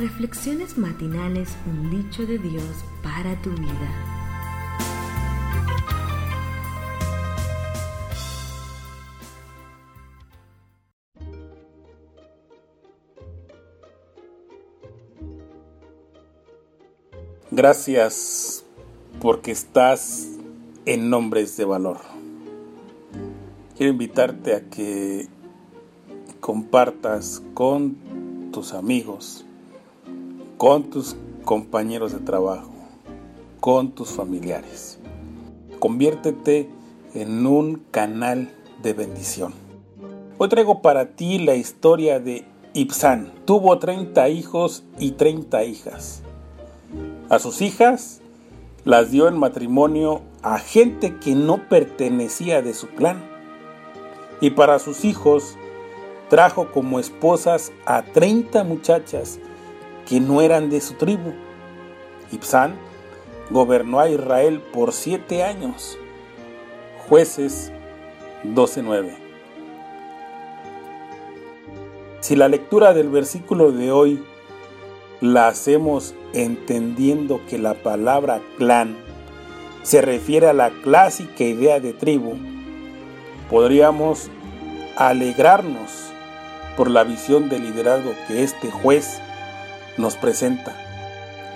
Reflexiones matinales, un dicho de Dios para tu vida. Gracias porque estás en nombres de valor. Quiero invitarte a que compartas con tus amigos, con tus compañeros de trabajo, con tus familiares. Conviértete en un canal de bendición. Hoy traigo para ti la historia de Ibsan. Tuvo 30 hijos y 30 hijas. A sus hijas las dio en matrimonio a gente que no pertenecía de su clan. Y para sus hijos trajo como esposas a 30 muchachas que no eran de su tribu. Ibsán gobernó a Israel por siete años. Jueces 12.9. Si la lectura del versículo de hoy la hacemos entendiendo que la palabra clan se refiere a la clásica idea de tribu, podríamos alegrarnos por la visión de liderazgo que este juez nos presenta.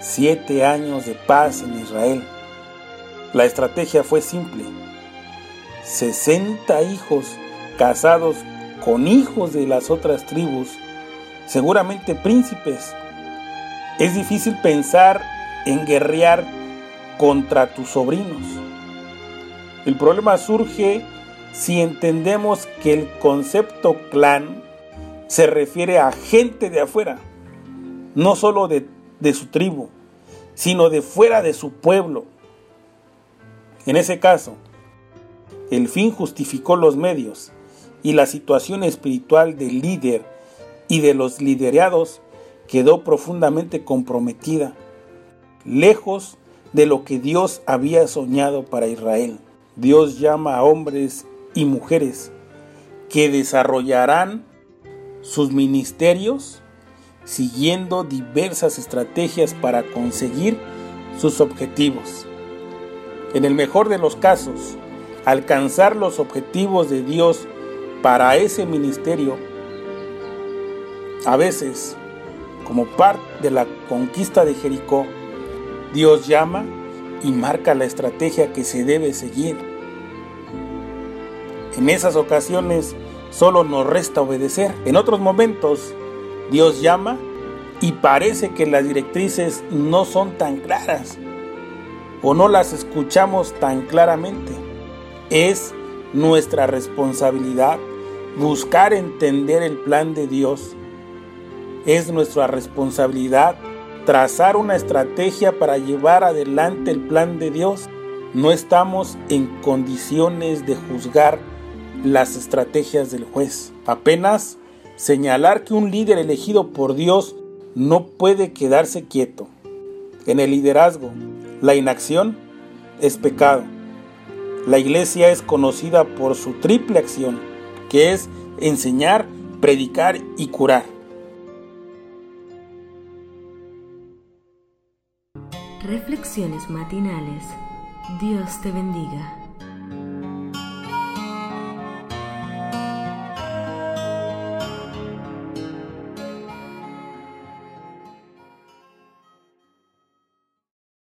Siete años de paz en Israel. La estrategia fue simple. 60 hijos casados con hijos de las otras tribus, seguramente príncipes. Es difícil pensar en guerrear contra tus sobrinos. El problema surge si entendemos que el concepto clan se refiere a gente de afuera, no solo de, de su tribu, sino de fuera de su pueblo. En ese caso, el fin justificó los medios y la situación espiritual del líder y de los liderados quedó profundamente comprometida, lejos de lo que Dios había soñado para Israel. Dios llama a hombres y mujeres que desarrollarán sus ministerios siguiendo diversas estrategias para conseguir sus objetivos. En el mejor de los casos, alcanzar los objetivos de Dios para ese ministerio, a veces, como parte de la conquista de Jericó, Dios llama y marca la estrategia que se debe seguir. En esas ocasiones, solo nos resta obedecer. En otros momentos, Dios llama y parece que las directrices no son tan claras o no las escuchamos tan claramente. Es nuestra responsabilidad buscar entender el plan de Dios. Es nuestra responsabilidad trazar una estrategia para llevar adelante el plan de Dios. No estamos en condiciones de juzgar las estrategias del juez. Apenas señalar que un líder elegido por Dios no puede quedarse quieto. En el liderazgo, la inacción es pecado. La iglesia es conocida por su triple acción, que es enseñar, predicar y curar. Reflexiones matinales. Dios te bendiga.